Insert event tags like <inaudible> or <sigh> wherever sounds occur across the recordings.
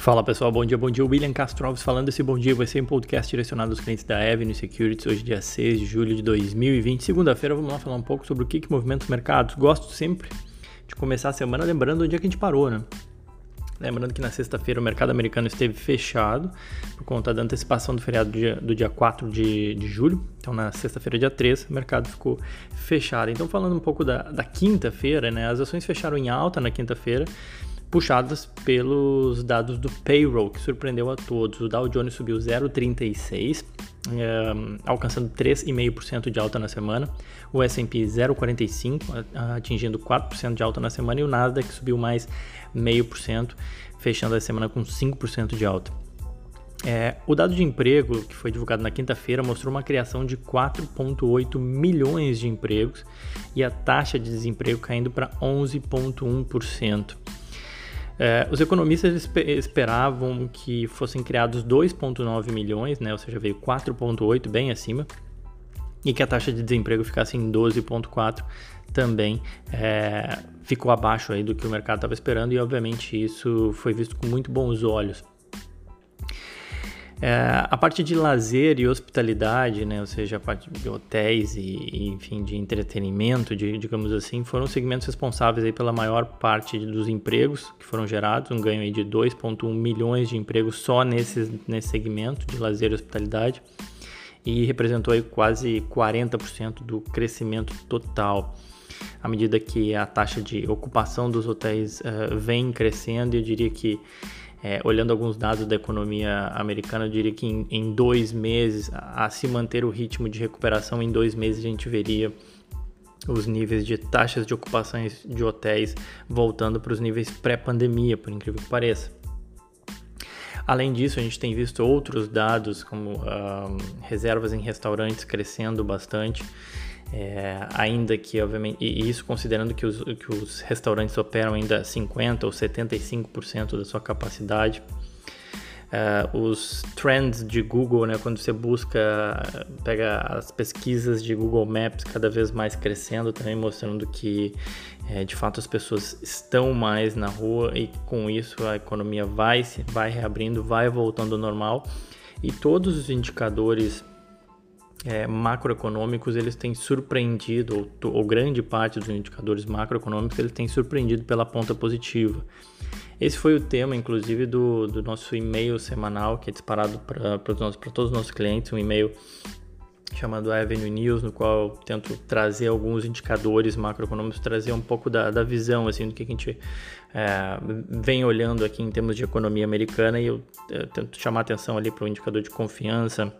Fala pessoal, bom dia, bom dia. William Castro Alves falando. Esse bom dia vai ser um podcast direcionado aos clientes da Avenue Securities, hoje dia 6 de julho de 2020. Segunda-feira, vamos lá falar um pouco sobre o que, que movimenta os mercados. Gosto sempre de começar a semana lembrando onde é que a gente parou, né? Lembrando que na sexta-feira o mercado americano esteve fechado por conta da antecipação do feriado do dia, do dia 4 de, de julho. Então, na sexta-feira, dia 3, o mercado ficou fechado. Então, falando um pouco da, da quinta-feira, né? As ações fecharam em alta na quinta-feira puxadas pelos dados do payroll, que surpreendeu a todos. O Dow Jones subiu 0,36, é, alcançando 3,5% de alta na semana. O S&P 0,45, atingindo 4% de alta na semana. E o Nasdaq subiu mais 0,5%, fechando a semana com 5% de alta. É, o dado de emprego, que foi divulgado na quinta-feira, mostrou uma criação de 4,8 milhões de empregos e a taxa de desemprego caindo para 11,1%. É, os economistas esperavam que fossem criados 2,9 milhões, né, ou seja, veio 4,8, bem acima, e que a taxa de desemprego ficasse em 12,4 também. É, ficou abaixo aí do que o mercado estava esperando e obviamente isso foi visto com muito bons olhos é, a parte de lazer e hospitalidade, né, ou seja, a parte de hotéis e, enfim, de entretenimento, de, digamos assim, foram segmentos responsáveis aí pela maior parte dos empregos que foram gerados, um ganho aí de 2,1 milhões de empregos só nesse, nesse segmento de lazer e hospitalidade e representou aí quase 40% do crescimento total. À medida que a taxa de ocupação dos hotéis uh, vem crescendo, eu diria que é, olhando alguns dados da economia americana, eu diria que em, em dois meses, a, a, se manter o ritmo de recuperação, em dois meses a gente veria os níveis de taxas de ocupações de hotéis voltando para os níveis pré-pandemia, por incrível que pareça. Além disso, a gente tem visto outros dados, como uh, reservas em restaurantes crescendo bastante. É, ainda que, obviamente, e isso considerando que os, que os restaurantes operam ainda 50% ou 75% da sua capacidade. Uh, os trends de Google, né, quando você busca, pega as pesquisas de Google Maps cada vez mais crescendo, também mostrando que é, de fato as pessoas estão mais na rua e com isso a economia vai, vai reabrindo, vai voltando ao normal e todos os indicadores é, macroeconômicos eles têm surpreendido, ou, ou, grande parte dos indicadores macroeconômicos eles têm surpreendido pela ponta positiva. Esse foi o tema, inclusive, do, do nosso e-mail semanal, que é disparado para todos os nossos clientes, um e-mail chamado Avenue News, no qual eu tento trazer alguns indicadores macroeconômicos, trazer um pouco da, da visão assim, do que a gente é, vem olhando aqui em termos de economia americana e eu, eu tento chamar atenção ali para o indicador de confiança,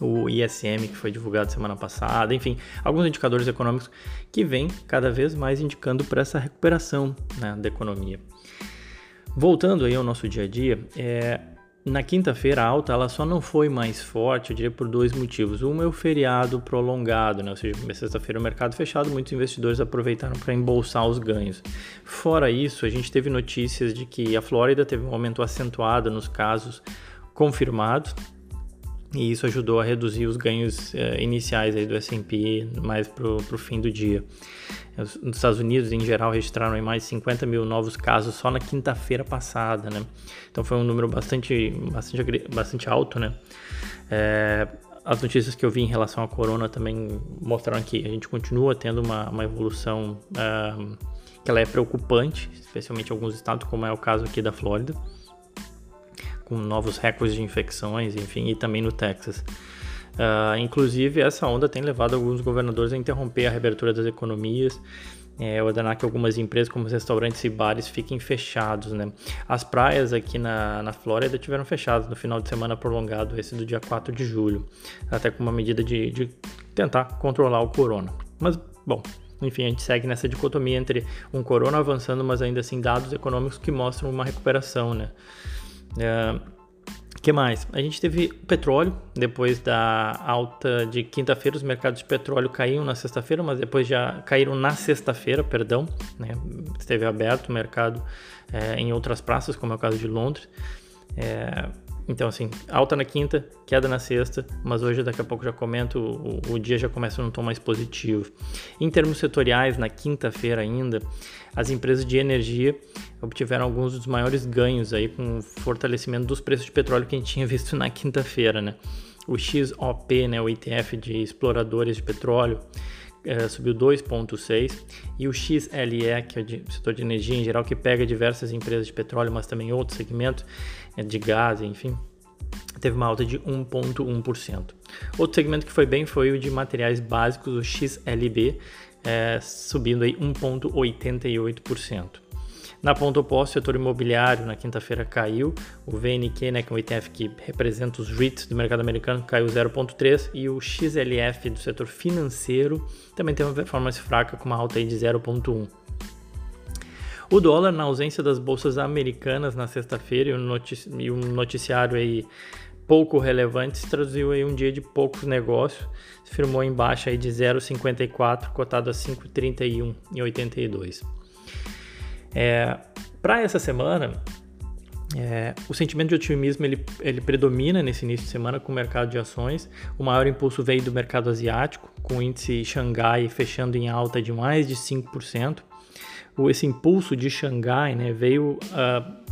o ISM que foi divulgado semana passada, enfim, alguns indicadores econômicos que vêm cada vez mais indicando para essa recuperação né, da economia. Voltando aí ao nosso dia a dia, é, na quinta-feira a alta ela só não foi mais forte, eu diria por dois motivos. Um é o feriado prolongado, né? ou seja, sexta-feira o mercado fechado, muitos investidores aproveitaram para embolsar os ganhos. Fora isso, a gente teve notícias de que a Flórida teve um aumento acentuado nos casos confirmados, e isso ajudou a reduzir os ganhos eh, iniciais aí do S&P mais para o fim do dia. Os Estados Unidos, em geral, registraram mais de 50 mil novos casos só na quinta-feira passada, né? Então foi um número bastante, bastante, bastante alto, né? É, as notícias que eu vi em relação à corona também mostraram que a gente continua tendo uma, uma evolução uh, que ela é preocupante, especialmente em alguns estados, como é o caso aqui da Flórida com novos recordes de infecções, enfim, e também no Texas. Uh, inclusive, essa onda tem levado alguns governadores a interromper a reabertura das economias, é, ordenar que algumas empresas, como restaurantes e bares, fiquem fechados. Né? As praias aqui na, na Flórida tiveram fechadas no final de semana prolongado, esse do dia 4 de julho, até com uma medida de, de tentar controlar o corona. Mas, bom, enfim, a gente segue nessa dicotomia entre um corona avançando, mas ainda assim dados econômicos que mostram uma recuperação, né? Uh, que mais? A gente teve petróleo, depois da alta de quinta-feira, os mercados de petróleo caíram na sexta-feira, mas depois já caíram na sexta-feira, perdão, né? esteve aberto o mercado é, em outras praças, como é o caso de Londres. É, Então, assim, alta na quinta, queda na sexta, mas hoje, daqui a pouco, já comento, o, o dia já começa num tom mais positivo. Em termos setoriais, na quinta-feira ainda, as empresas de energia obtiveram alguns dos maiores ganhos aí com o fortalecimento dos preços de petróleo que a gente tinha visto na quinta-feira, né? O XOP, né, o ETF de exploradores de petróleo, é, subiu 2,6%, e o XLE, que é o setor de energia em geral, que pega diversas empresas de petróleo, mas também outros segmentos é, de gás, enfim, teve uma alta de 1,1%. Outro segmento que foi bem foi o de materiais básicos, o XLB, é, subindo aí 1,88%. Na ponta oposta, o setor imobiliário na quinta-feira caiu. O VNQ, né, que é um ETF que representa os REITs do mercado americano, caiu 0,3 e o XLF do setor financeiro também teve uma performance fraca com uma alta de 0,1. O dólar, na ausência das bolsas americanas na sexta-feira e, um noticiário aí pouco relevante, se traduziu aí um dia de poucos negócios, firmou em baixa aí de 0,54, cotado a 5,31 e 82. É, Para essa semana, é, o sentimento de otimismo ele, ele predomina nesse início de semana com o mercado de ações. O maior impulso veio do mercado asiático, com o índice Xangai fechando em alta de mais de 5%. O, esse impulso de Xangai né, veio uh,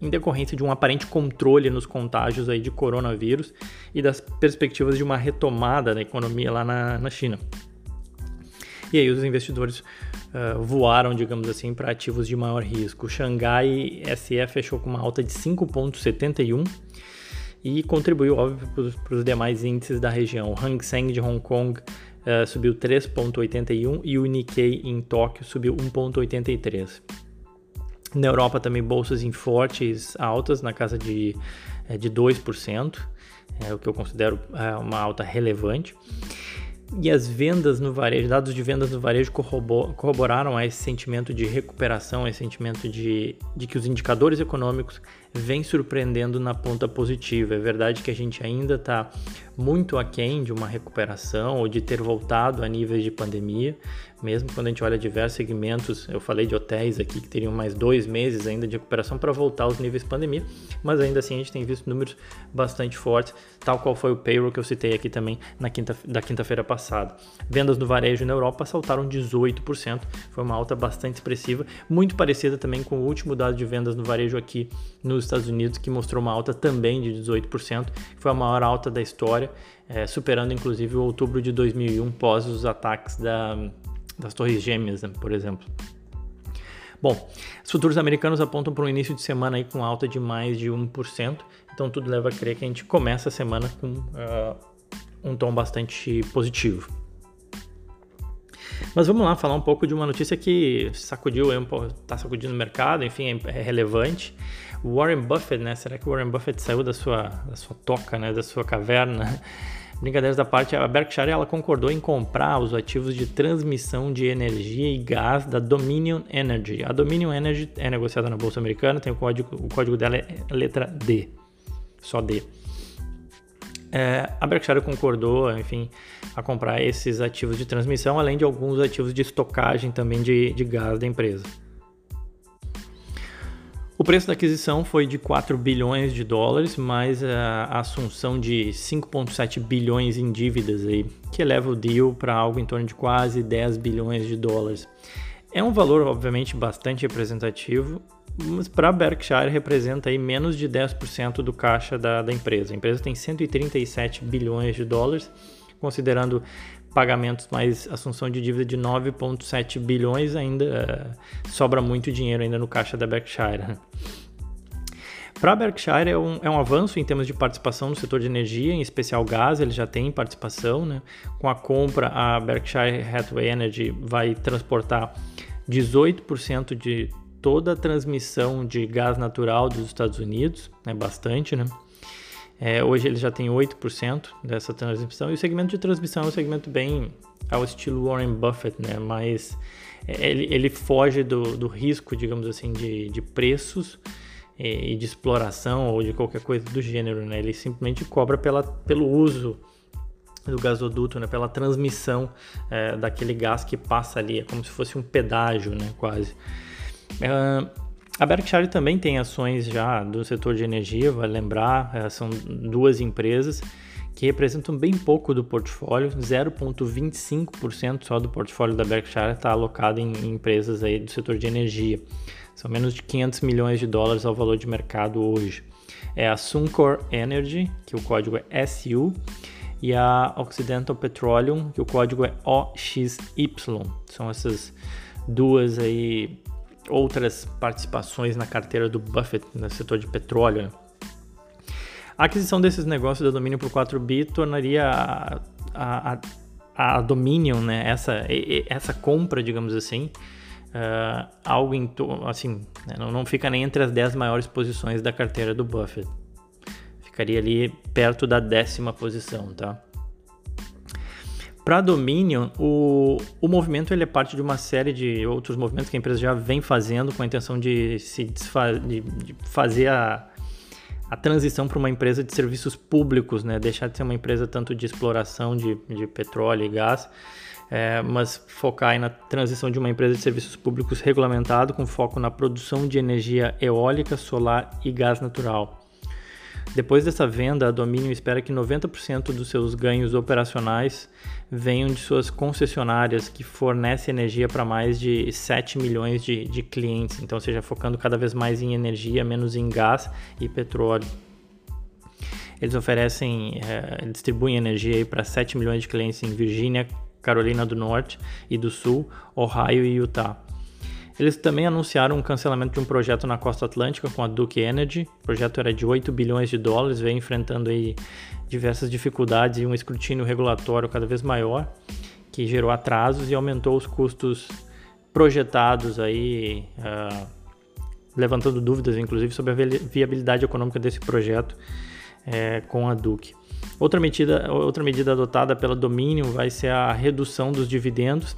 em decorrência de um aparente controle nos contágios aí de coronavírus e das perspectivas de uma retomada da economia lá na, na China. E aí os investidores uh, voaram, digamos assim, para ativos de maior risco. O Xangai SE fechou com uma alta de 5,71 e contribuiu, óbvio, para os demais índices da região. O Hang Seng de Hong Kong uh, subiu 3,81 e o Nikkei em Tóquio subiu 1,83. Na Europa também bolsas em fortes altas, na casa de, eh, de 2%, é o que eu considero uma alta relevante. E as vendas no varejo, dados de vendas no varejo corroboraram esse sentimento de recuperação, esse sentimento de, de que os indicadores econômicos vêm surpreendendo na ponta positiva. É verdade que a gente ainda está muito aquém de uma recuperação ou de ter voltado a níveis de pandemia, mesmo quando a gente olha diversos segmentos, eu falei de hotéis aqui que teriam mais dois meses ainda de recuperação para voltar aos níveis de pandemia, mas ainda assim a gente tem visto números bastante fortes, tal qual foi o payroll que eu citei aqui também na quinta, da quinta-feira passada. Vendas no varejo na Europa saltaram 18%, foi uma alta bastante expressiva, muito parecida também com o último dado de vendas no varejo aqui nos Estados Unidos, que mostrou uma alta também de 18%, foi a maior alta da história, é, superando inclusive o outubro de 2001 pós os ataques da das Torres Gêmeas, né, por exemplo. Bom, os futuros americanos apontam para um início de semana aí com alta de mais de 1%, então tudo leva a crer que a gente começa a semana com uh, um tom bastante positivo. Mas vamos lá falar um pouco de uma notícia que sacudiu, está sacudindo o mercado, enfim, é, é relevante. Warren Buffett, né? Será que Warren Buffett saiu da sua, da sua toca, né? Da sua caverna? <laughs> Brincadeiras da parte, a Berkshire ela concordou em comprar os ativos de transmissão de energia e gás da Dominion Energy. A Dominion Energy é negociada na bolsa americana, tem o código, o código dela é letra D, só D. É, a Berkshire concordou, enfim, a comprar esses ativos de transmissão, além de alguns ativos de estocagem também de, de gás da empresa. O preço da aquisição foi de 4 bilhões de dólares, mais a assunção de 5,7 bilhões em dívidas, aí, que eleva o deal para algo em torno de quase 10 bilhões de dólares. É um valor, obviamente, bastante representativo, mas para Berkshire representa aí menos de 10% do caixa da, da empresa. A empresa tem 137 bilhões de dólares, considerando pagamentos mais assunção de dívida de 9,7 bilhões, ainda uh, sobra muito dinheiro ainda no caixa da Berkshire. Para a Berkshire é um, é um avanço em termos de participação no setor de energia, em especial gás, ele já tem participação. Né? Com a compra, a Berkshire Hathaway Energy vai transportar 18% de toda a transmissão de gás natural dos Estados Unidos, é né? bastante, né? É, hoje ele já tem 8% dessa transmissão, e o segmento de transmissão é um segmento bem ao estilo Warren Buffett, né? mas é, ele, ele foge do, do risco, digamos assim, de, de preços e, e de exploração ou de qualquer coisa do gênero. Né? Ele simplesmente cobra pela, pelo uso do gasoduto, né? pela transmissão é, daquele gás que passa ali, é como se fosse um pedágio, né? quase. Uh, A Berkshire também tem ações já do setor de energia, vale lembrar, é, são duas empresas que representam bem pouco do portfólio, 0,25% só do portfólio da Berkshire está alocado em empresas aí do setor de energia. São menos de 500 milhões de dólares ao valor de mercado hoje. É a Suncor Energy, que o código é SU, e a Occidental Petroleum, que o código é OXY. São essas duas aí outras participações na carteira do Buffett no setor de petróleo. A aquisição desses negócios da Dominion por 4 bi tornaria a, a, a, Dominion, né, essa, essa compra, digamos assim, uh, algo em assim, né, não, não fica nem entre as 10 maiores posições da carteira do Buffett. Ficaria ali perto da décima posição, tá? Para Dominion, o, o movimento ele é parte de uma série de outros movimentos que a empresa já vem fazendo com a intenção de se de, de fazer a, a transição para uma empresa de serviços públicos, né? deixar de ser uma empresa tanto de exploração de, de petróleo e gás, é, mas focar na transição de uma empresa de serviços públicos regulamentado com foco na produção de energia eólica, solar e gás natural. Depois dessa venda, a Dominion espera que 90% dos seus ganhos operacionais venham de suas concessionárias que fornecem energia para mais de 7 milhões de, de clientes, então seja focando cada vez mais em energia, menos em gás e petróleo. Eles oferecem, é, distribuem energia para 7 milhões de clientes em Virgínia, Carolina do Norte e do Sul, Ohio e Utah. Eles também anunciaram um cancelamento de um projeto na costa atlântica com a Duke Energy. O projeto era de 8 bilhões de dólares, vem enfrentando aí diversas dificuldades e um escrutínio regulatório cada vez maior, que gerou atrasos e aumentou os custos projetados aí, uh, levantando dúvidas, inclusive, sobre a viabilidade econômica desse projeto é, com a Duke. Outra medida, outra medida adotada pela Dominion vai ser a redução dos dividendos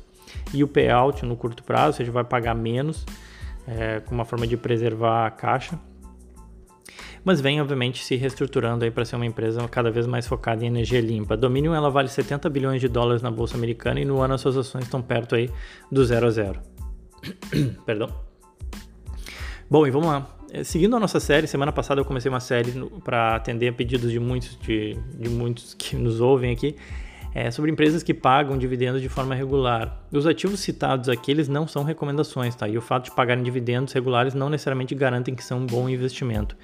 e o payout no curto prazo, ou seja, vai pagar menos, é, com uma forma de preservar a caixa. Mas vem, obviamente, se reestruturando aí para ser uma empresa cada vez mais focada em energia limpa. A Dominion ela vale 70 bilhões de dólares na bolsa americana e no ano as suas ações estão perto aí do zero a zero. <coughs> Perdão. Bom, e vamos lá. É, seguindo a nossa série, semana passada eu comecei uma série para atender a pedidos de muitos, de, de muitos que nos ouvem aqui é, sobre empresas que pagam dividendos de forma regular. Os ativos citados aqui eles não são recomendações, tá? E o fato de pagarem dividendos regulares não necessariamente garantem que são um bom investimento.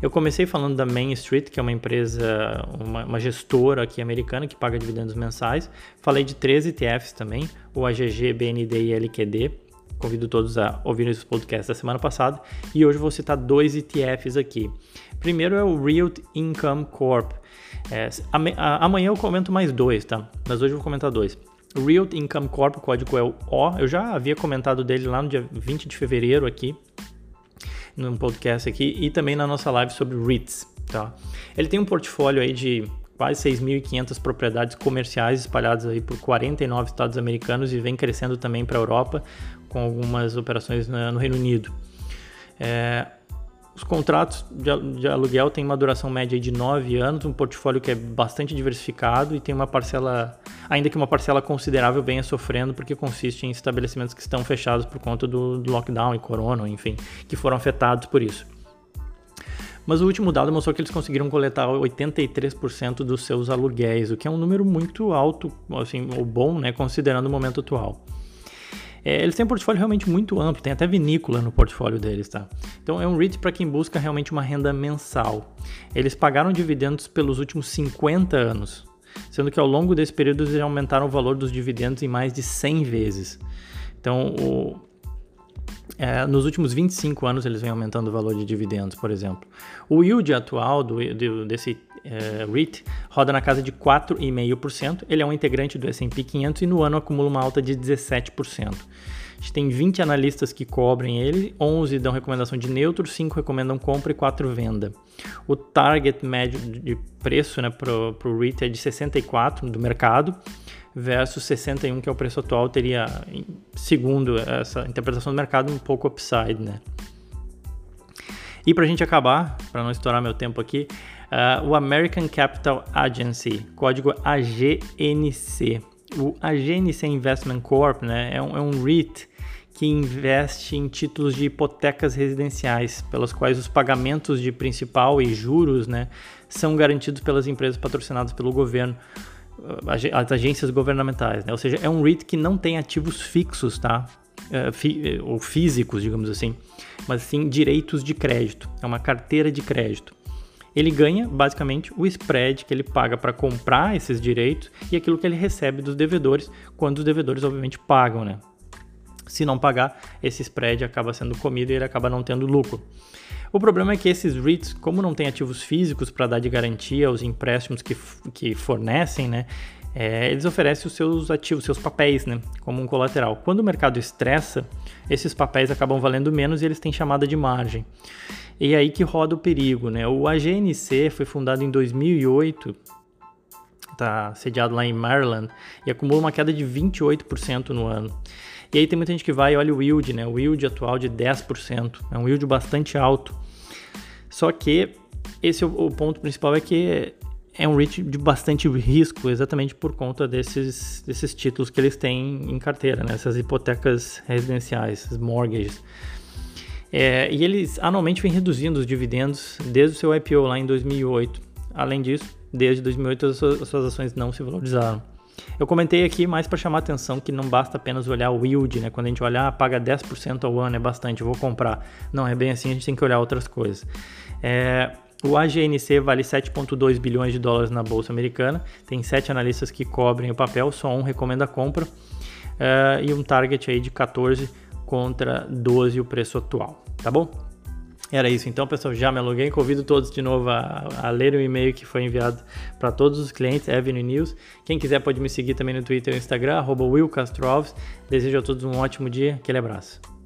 Eu comecei falando da Main Street, que é uma empresa, uma, uma, gestora aqui americana que paga dividendos mensais. Falei de três ETFs também, o AGG, BND e LQD. Convido todos a ouvir esse podcast da semana passada. E hoje vou citar dois ETFs aqui. Primeiro é o Real Income Corp. É, amanhã eu comento mais dois, tá? Mas hoje eu vou comentar dois. Real Income Corp, o código é o O. Eu já havia comentado dele lá no dia 20 de fevereiro aqui, num podcast aqui, e também na nossa live sobre REITs, tá? Ele tem um portfólio aí de quase 6.500 propriedades comerciais espalhadas aí por 49 estados americanos e vem crescendo também para a Europa, com algumas operações no Reino Unido. É, os contratos de, aluguel têm uma duração média de 9 anos, um portfólio que é bastante diversificado e tem uma parcela, ainda que uma parcela considerável, venha sofrendo, porque consiste em estabelecimentos que estão fechados por conta do, do lockdown e corona, enfim, que foram afetados por isso. Mas o último dado mostrou que eles conseguiram coletar 83% dos seus aluguéis, o que é um número muito alto, assim, ou bom, né, considerando o momento atual. É, eles têm um portfólio realmente muito amplo, tem até vinícola no portfólio deles, tá? Então é um REIT para quem busca realmente uma renda mensal. Eles pagaram dividendos pelos últimos 50 anos, sendo que ao longo desse período eles aumentaram o valor dos dividendos em mais de 100 vezes. Então, o, é, nos últimos 25 anos eles vêm aumentando o valor de dividendos, por exemplo. O yield atual do, do, desse é, REIT roda na casa de 4,5%. Ele é um integrante do S&P 500 e no ano acumula uma alta de 17%. A gente tem 20 analistas que cobrem ele, 11 dão recomendação de neutro, 5 recomendam compra e 4 venda. O target médio de preço né, para o REIT é de 64 do mercado versus 61 que é o preço atual, teria, segundo essa interpretação do mercado, um pouco upside, né? E para a gente acabar, para não estourar meu tempo aqui, uh, o American Capital Agency, código AGNC. O AGNC Investment Corp né, é, um, é um REIT que investe em títulos de hipotecas residenciais, pelos quais os pagamentos de principal e juros né, são garantidos pelas empresas patrocinadas pelo governo, as agências governamentais. Né? Ou seja, é um REIT que não tem ativos fixos, tá? Uh, ou físicos, digamos assim, mas sim direitos de crédito. É uma carteira de crédito ele ganha basicamente o spread que ele paga para comprar esses direitos e aquilo que ele recebe dos devedores, quando os devedores obviamente pagam, né? Se não pagar, esse spread acaba sendo comido e ele acaba não tendo lucro. O problema é que esses REITs, como não têm ativos físicos para dar de garantia aos empréstimos que, que fornecem, né, é, eles oferecem os seus ativos, seus papéis, né, como um colateral. Quando o mercado estressa, esses papéis acabam valendo menos e eles têm chamada de margem. E é aí que roda o perigo, né? O AGNC foi fundado em 2008, está sediado lá em Maryland e acumula uma queda de 28% no ano. E aí tem muita gente que vai e olha o yield, né? O yield atual de 10%, é um yield bastante alto. Só que esse o ponto principal é que é um REIT de bastante risco, exatamente por conta desses, desses títulos que eles têm em carteira, né? essas hipotecas residenciais, essas mortgages. É, e eles anualmente vêm reduzindo os dividendos desde o seu IPO lá em 2008. Além disso, desde 2008 as suas, as suas ações não se valorizaram. Eu comentei aqui mais para chamar a atenção que não basta apenas olhar o yield, né? Quando a gente olhar, paga 10% ao ano, é bastante, vou comprar. Não, é bem assim, a gente tem que olhar outras coisas. É, o AGNC vale 7,2 bilhões de dólares na bolsa americana. Tem sete analistas que cobrem o papel, só um recomenda a compra. Uh, e um target aí de 14 contra 12 o preço atual, tá bom? Era isso então, pessoal. Já me aluguei. Convido todos de novo a, a ler o e-mail que foi enviado para todos os clientes, Avenue News. Quem quiser pode me seguir também no Twitter e Instagram, Will Desejo a todos um ótimo dia. Aquele abraço.